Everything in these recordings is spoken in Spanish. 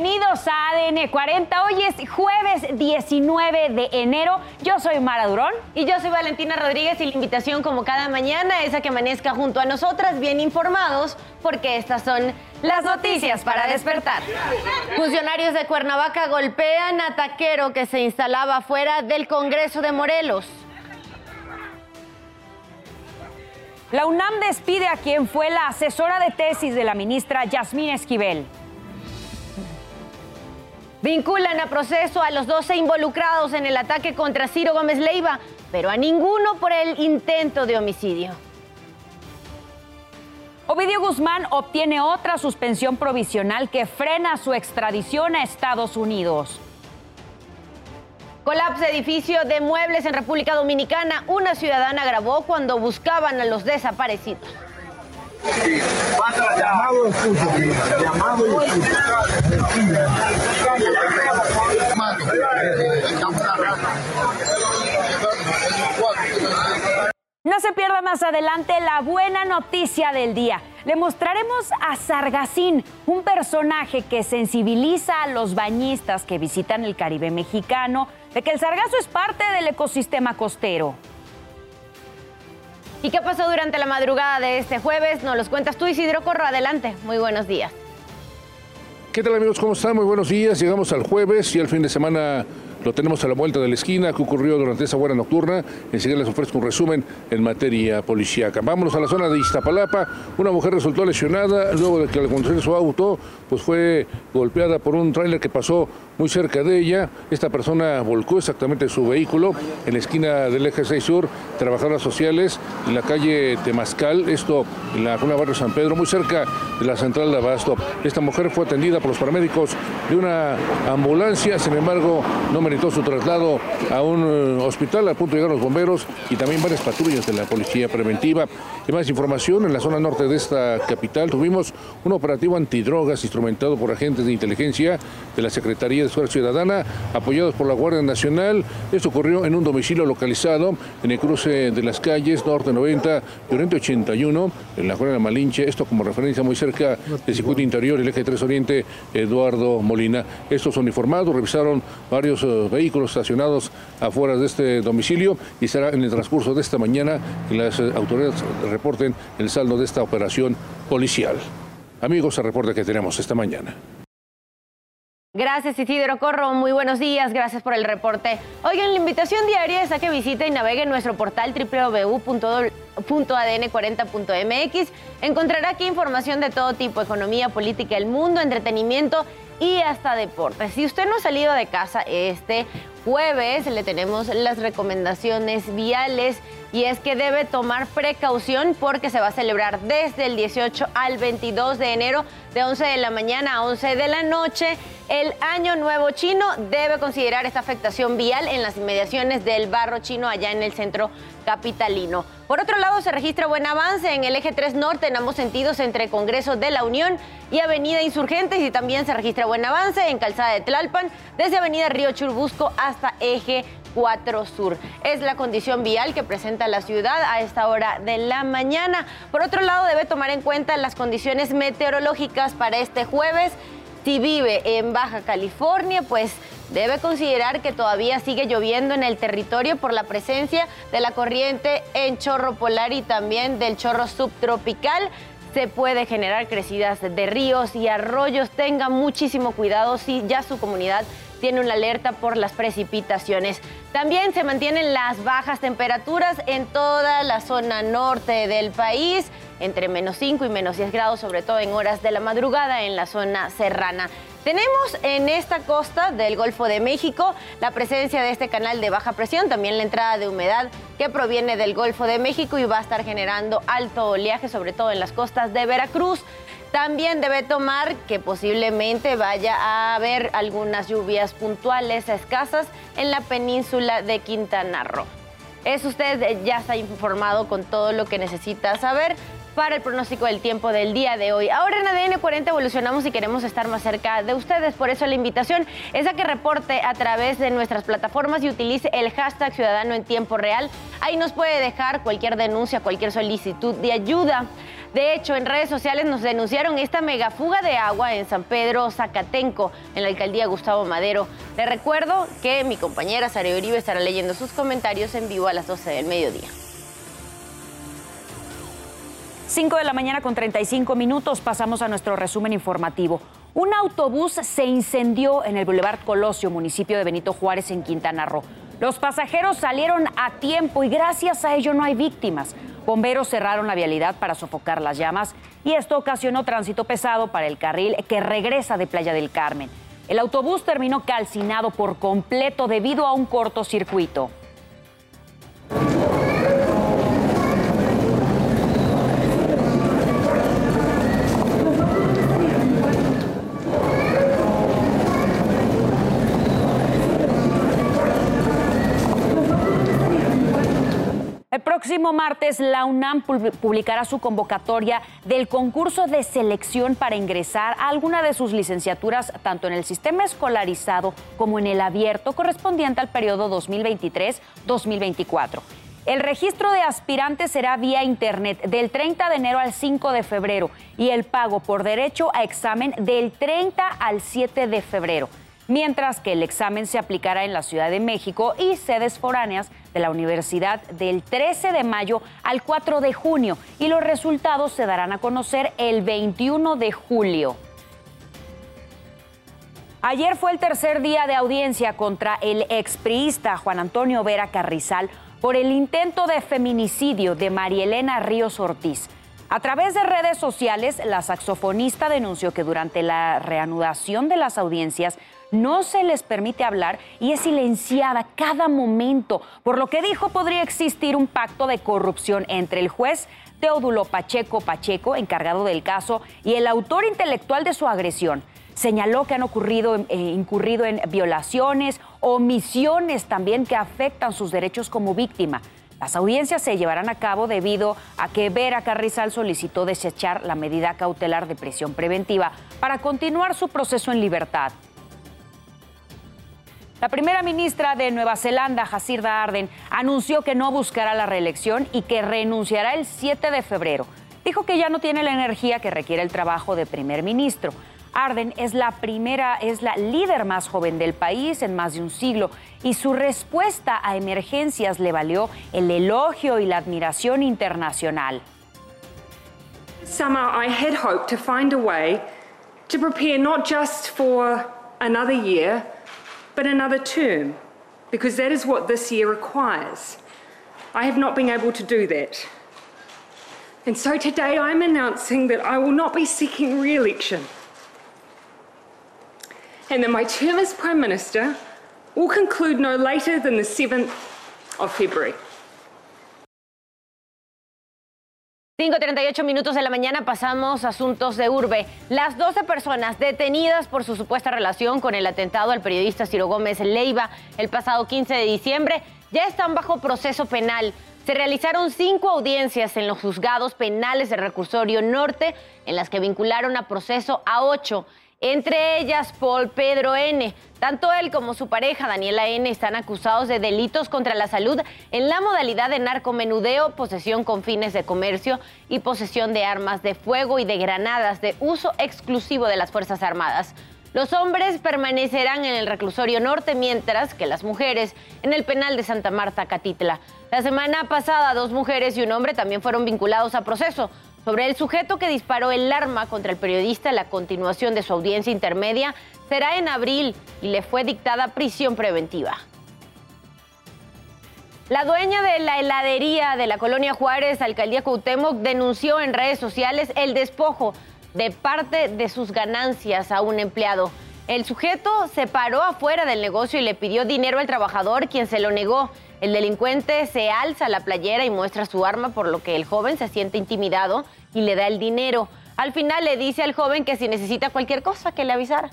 Bienvenidos a ADN 40. Hoy es jueves 19 de enero. Yo soy Mara Durón. Y yo soy Valentina Rodríguez y la invitación como cada mañana es a que amanezca junto a nosotras bien informados porque estas son las noticias para despertar. Funcionarios de Cuernavaca golpean a taquero que se instalaba fuera del Congreso de Morelos. La UNAM despide a quien fue la asesora de tesis de la ministra Yasmín Esquivel. Vinculan a proceso a los 12 involucrados en el ataque contra Ciro Gómez Leiva, pero a ninguno por el intento de homicidio. Ovidio Guzmán obtiene otra suspensión provisional que frena su extradición a Estados Unidos. Colapso edificio de muebles en República Dominicana. Una ciudadana grabó cuando buscaban a los desaparecidos. No se pierda más adelante la buena noticia del día. Le mostraremos a Sargacín, un personaje que sensibiliza a los bañistas que visitan el Caribe mexicano de que el sargazo es parte del ecosistema costero. ¿Y qué pasó durante la madrugada de este jueves? Nos los cuentas tú, Isidro Corro. Adelante. Muy buenos días. ¿Qué tal amigos? ¿Cómo están? Muy buenos días. Llegamos al jueves y al fin de semana lo tenemos a la vuelta de la esquina. ¿Qué ocurrió durante esa buena nocturna? Enseguida les ofrezco un resumen en materia policíaca. Vámonos a la zona de Iztapalapa. Una mujer resultó lesionada luego de que al conducir su auto pues fue golpeada por un tráiler que pasó muy cerca de ella. Esta persona volcó exactamente su vehículo en la esquina del eje 6 sur, trabajadoras sociales en la calle Temascal, esto en la zona barrio San Pedro, muy cerca de la central de Abasto. Esta mujer fue atendida por los paramédicos de una ambulancia, sin embargo, no su traslado a un eh, hospital, a punto de llegar los bomberos y también varias patrullas de la policía preventiva. Y más información, en la zona norte de esta capital tuvimos un operativo antidrogas instrumentado por agentes de inteligencia de la Secretaría de Seguridad Ciudadana, apoyados por la Guardia Nacional. Esto ocurrió en un domicilio localizado en el cruce de las calles Norte 90 y Oriente 81, en la zona de Malinche. Esto como referencia muy cerca del circuito interior, el eje 3 Oriente, Eduardo Molina. Estos uniformados revisaron varios eh, vehículos estacionados afuera de este domicilio y será en el transcurso de esta mañana que las eh, autoridades reporten el saldo de esta operación policial. Amigos, el reporte que tenemos esta mañana. Gracias Isidro Corro, muy buenos días, gracias por el reporte. Oigan, la invitación diaria es a que visite y navegue en nuestro portal www.adn40.mx. Encontrará aquí información de todo tipo, economía, política, el mundo, entretenimiento y hasta deportes. Si usted no ha salido de casa este jueves, le tenemos las recomendaciones viales y es que debe tomar precaución porque se va a celebrar desde el 18 al 22 de enero de 11 de la mañana a 11 de la noche. El Año Nuevo Chino debe considerar esta afectación vial en las inmediaciones del barro chino allá en el centro capitalino. Por otro lado, se registra buen avance en el eje 3 norte en ambos sentidos entre Congreso de la Unión y Avenida Insurgentes y también se registra buen avance en Calzada de Tlalpan desde Avenida Río Churbusco hasta eje 4 Sur. Es la condición vial que presenta la ciudad a esta hora de la mañana. Por otro lado, debe tomar en cuenta las condiciones meteorológicas para este jueves. Si vive en Baja California, pues debe considerar que todavía sigue lloviendo en el territorio por la presencia de la corriente en chorro polar y también del chorro subtropical se puede generar crecidas de ríos y arroyos. Tenga muchísimo cuidado si ya su comunidad tiene una alerta por las precipitaciones. También se mantienen las bajas temperaturas en toda la zona norte del país, entre menos 5 y menos 10 grados, sobre todo en horas de la madrugada en la zona serrana. Tenemos en esta costa del Golfo de México la presencia de este canal de baja presión, también la entrada de humedad que proviene del Golfo de México y va a estar generando alto oleaje, sobre todo en las costas de Veracruz. También debe tomar que posiblemente vaya a haber algunas lluvias puntuales escasas en la península de Quintana Roo. Es usted ya está informado con todo lo que necesita saber para el pronóstico del tiempo del día de hoy. Ahora en ADN 40 evolucionamos y queremos estar más cerca de ustedes. Por eso la invitación es a que reporte a través de nuestras plataformas y utilice el hashtag Ciudadano en Tiempo Real. Ahí nos puede dejar cualquier denuncia, cualquier solicitud de ayuda. De hecho, en redes sociales nos denunciaron esta megafuga de agua en San Pedro Zacatenco, en la alcaldía Gustavo Madero. Le recuerdo que mi compañera Sara Uribe estará leyendo sus comentarios en vivo a las 12 del mediodía. 5 de la mañana con 35 minutos pasamos a nuestro resumen informativo. Un autobús se incendió en el Boulevard Colosio, municipio de Benito Juárez, en Quintana Roo. Los pasajeros salieron a tiempo y gracias a ello no hay víctimas. Bomberos cerraron la vialidad para sofocar las llamas y esto ocasionó tránsito pesado para el carril que regresa de Playa del Carmen. El autobús terminó calcinado por completo debido a un cortocircuito. El próximo martes, la UNAM publicará su convocatoria del concurso de selección para ingresar a alguna de sus licenciaturas, tanto en el sistema escolarizado como en el abierto, correspondiente al periodo 2023-2024. El registro de aspirantes será vía Internet del 30 de enero al 5 de febrero y el pago por derecho a examen del 30 al 7 de febrero mientras que el examen se aplicará en la Ciudad de México y sedes foráneas de la universidad del 13 de mayo al 4 de junio y los resultados se darán a conocer el 21 de julio. Ayer fue el tercer día de audiencia contra el expriista Juan Antonio Vera Carrizal por el intento de feminicidio de Marielena Ríos Ortiz. A través de redes sociales, la saxofonista denunció que durante la reanudación de las audiencias no se les permite hablar y es silenciada cada momento. Por lo que dijo, podría existir un pacto de corrupción entre el juez Teodulo Pacheco Pacheco, encargado del caso, y el autor intelectual de su agresión. Señaló que han ocurrido, eh, incurrido en violaciones, omisiones también que afectan sus derechos como víctima. Las audiencias se llevarán a cabo debido a que Vera Carrizal solicitó desechar la medida cautelar de prisión preventiva para continuar su proceso en libertad. La primera ministra de Nueva Zelanda, Jacinda Arden, anunció que no buscará la reelección y que renunciará el 7 de febrero. Dijo que ya no tiene la energía que requiere el trabajo de primer ministro. Arden es la primera, es la líder más joven del país en más de un siglo y su respuesta a emergencias le valió el elogio y la admiración internacional. Summer, I had hoped to find a way to prepare not just for another year. But another term, because that is what this year requires. I have not been able to do that. And so today I'm announcing that I will not be seeking re election. And that my term as Prime Minister will conclude no later than the 7th of February. 5.38 minutos de la mañana pasamos a asuntos de urbe. Las 12 personas detenidas por su supuesta relación con el atentado al periodista Ciro Gómez Leiva el pasado 15 de diciembre ya están bajo proceso penal. Se realizaron cinco audiencias en los juzgados penales del recursorio norte en las que vincularon a proceso a ocho entre ellas Paul Pedro N. Tanto él como su pareja Daniela N están acusados de delitos contra la salud en la modalidad de narcomenudeo, posesión con fines de comercio y posesión de armas de fuego y de granadas de uso exclusivo de las Fuerzas Armadas. Los hombres permanecerán en el reclusorio norte, mientras que las mujeres en el penal de Santa Marta, Catitla. La semana pasada, dos mujeres y un hombre también fueron vinculados a proceso sobre el sujeto que disparó el arma contra el periodista. La continuación de su audiencia intermedia será en abril y le fue dictada prisión preventiva. La dueña de la heladería de la colonia Juárez, alcaldía Cuauhtémoc, denunció en redes sociales el despojo de parte de sus ganancias a un empleado. El sujeto se paró afuera del negocio y le pidió dinero al trabajador, quien se lo negó. El delincuente se alza la playera y muestra su arma, por lo que el joven se siente intimidado y le da el dinero. Al final le dice al joven que si necesita cualquier cosa, que le avisara.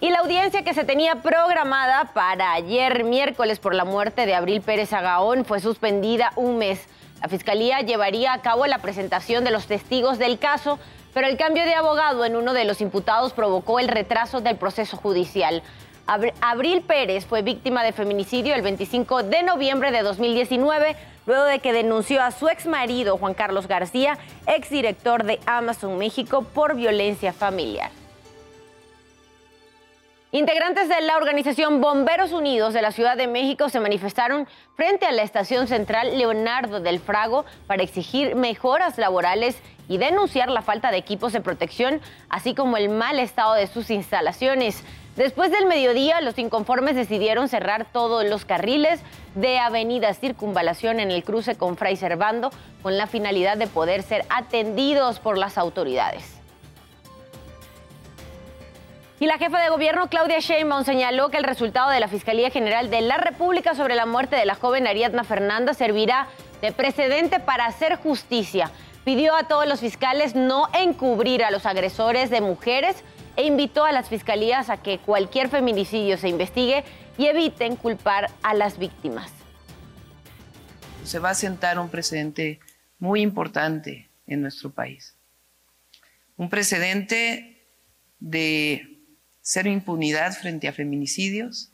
Y la audiencia que se tenía programada para ayer miércoles por la muerte de Abril Pérez Agaón fue suspendida un mes. La fiscalía llevaría a cabo la presentación de los testigos del caso, pero el cambio de abogado en uno de los imputados provocó el retraso del proceso judicial. Abril Pérez fue víctima de feminicidio el 25 de noviembre de 2019 luego de que denunció a su ex marido, Juan Carlos García, exdirector de Amazon México, por violencia familiar. Integrantes de la organización Bomberos Unidos de la Ciudad de México se manifestaron frente a la estación central Leonardo del Frago para exigir mejoras laborales y denunciar la falta de equipos de protección, así como el mal estado de sus instalaciones. Después del mediodía, los inconformes decidieron cerrar todos los carriles de Avenida Circunvalación en el cruce con Fray Servando con la finalidad de poder ser atendidos por las autoridades. Y la jefa de gobierno, Claudia Sheinbaum, señaló que el resultado de la Fiscalía General de la República sobre la muerte de la joven Ariadna Fernanda servirá de precedente para hacer justicia. Pidió a todos los fiscales no encubrir a los agresores de mujeres e invitó a las fiscalías a que cualquier feminicidio se investigue y eviten culpar a las víctimas. Se va a sentar un precedente muy importante en nuestro país. Un precedente de cero impunidad frente a feminicidios,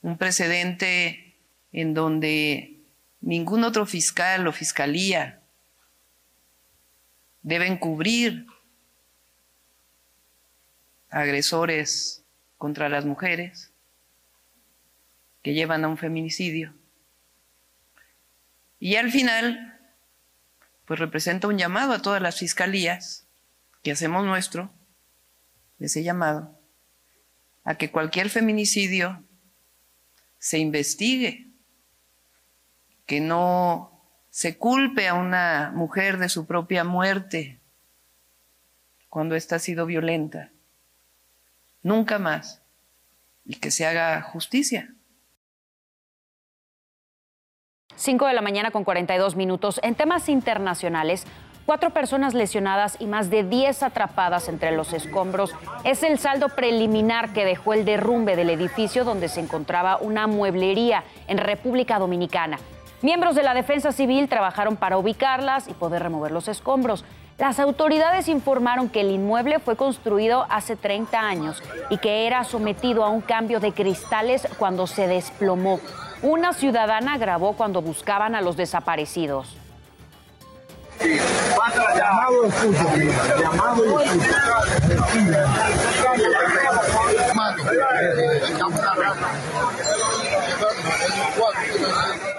un precedente en donde ningún otro fiscal o fiscalía deben cubrir agresores contra las mujeres que llevan a un feminicidio. Y al final, pues representa un llamado a todas las fiscalías que hacemos nuestro les he llamado a que cualquier feminicidio se investigue, que no se culpe a una mujer de su propia muerte cuando ésta ha sido violenta, nunca más, y que se haga justicia. 5 de la mañana con 42 minutos. En temas internacionales, Cuatro personas lesionadas y más de 10 atrapadas entre los escombros es el saldo preliminar que dejó el derrumbe del edificio donde se encontraba una mueblería en República Dominicana. Miembros de la Defensa Civil trabajaron para ubicarlas y poder remover los escombros. Las autoridades informaron que el inmueble fue construido hace 30 años y que era sometido a un cambio de cristales cuando se desplomó. Una ciudadana grabó cuando buscaban a los desaparecidos.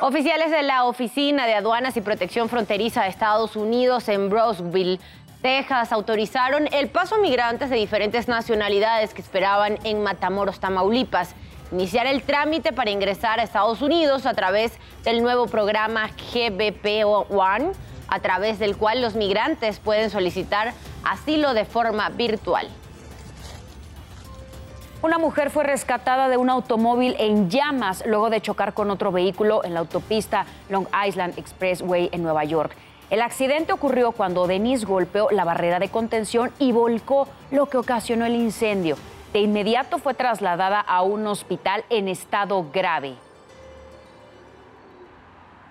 Oficiales de la Oficina de Aduanas y Protección Fronteriza de Estados Unidos en Brownsville, Texas, autorizaron el paso a migrantes de diferentes nacionalidades que esperaban en Matamoros, Tamaulipas iniciar el trámite para ingresar a Estados Unidos a través del nuevo programa GBP One a través del cual los migrantes pueden solicitar asilo de forma virtual. Una mujer fue rescatada de un automóvil en llamas luego de chocar con otro vehículo en la autopista Long Island Expressway en Nueva York. El accidente ocurrió cuando Denise golpeó la barrera de contención y volcó, lo que ocasionó el incendio. De inmediato fue trasladada a un hospital en estado grave.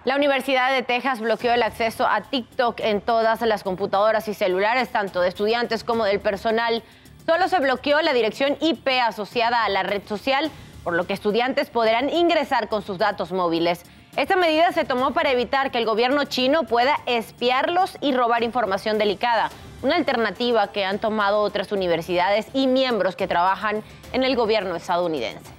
La Universidad de Texas bloqueó el acceso a TikTok en todas las computadoras y celulares, tanto de estudiantes como del personal. Solo se bloqueó la dirección IP asociada a la red social, por lo que estudiantes podrán ingresar con sus datos móviles. Esta medida se tomó para evitar que el gobierno chino pueda espiarlos y robar información delicada, una alternativa que han tomado otras universidades y miembros que trabajan en el gobierno estadounidense.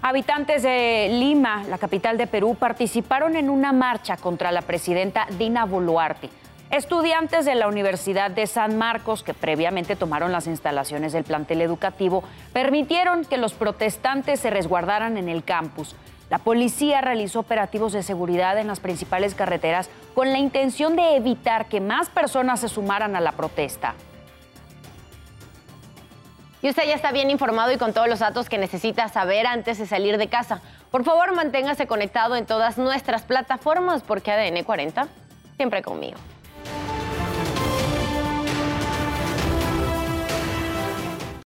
Habitantes de Lima, la capital de Perú, participaron en una marcha contra la presidenta Dina Boluarte. Estudiantes de la Universidad de San Marcos, que previamente tomaron las instalaciones del plantel educativo, permitieron que los protestantes se resguardaran en el campus. La policía realizó operativos de seguridad en las principales carreteras con la intención de evitar que más personas se sumaran a la protesta. Y usted ya está bien informado y con todos los datos que necesita saber antes de salir de casa. Por favor, manténgase conectado en todas nuestras plataformas porque ADN 40 siempre conmigo.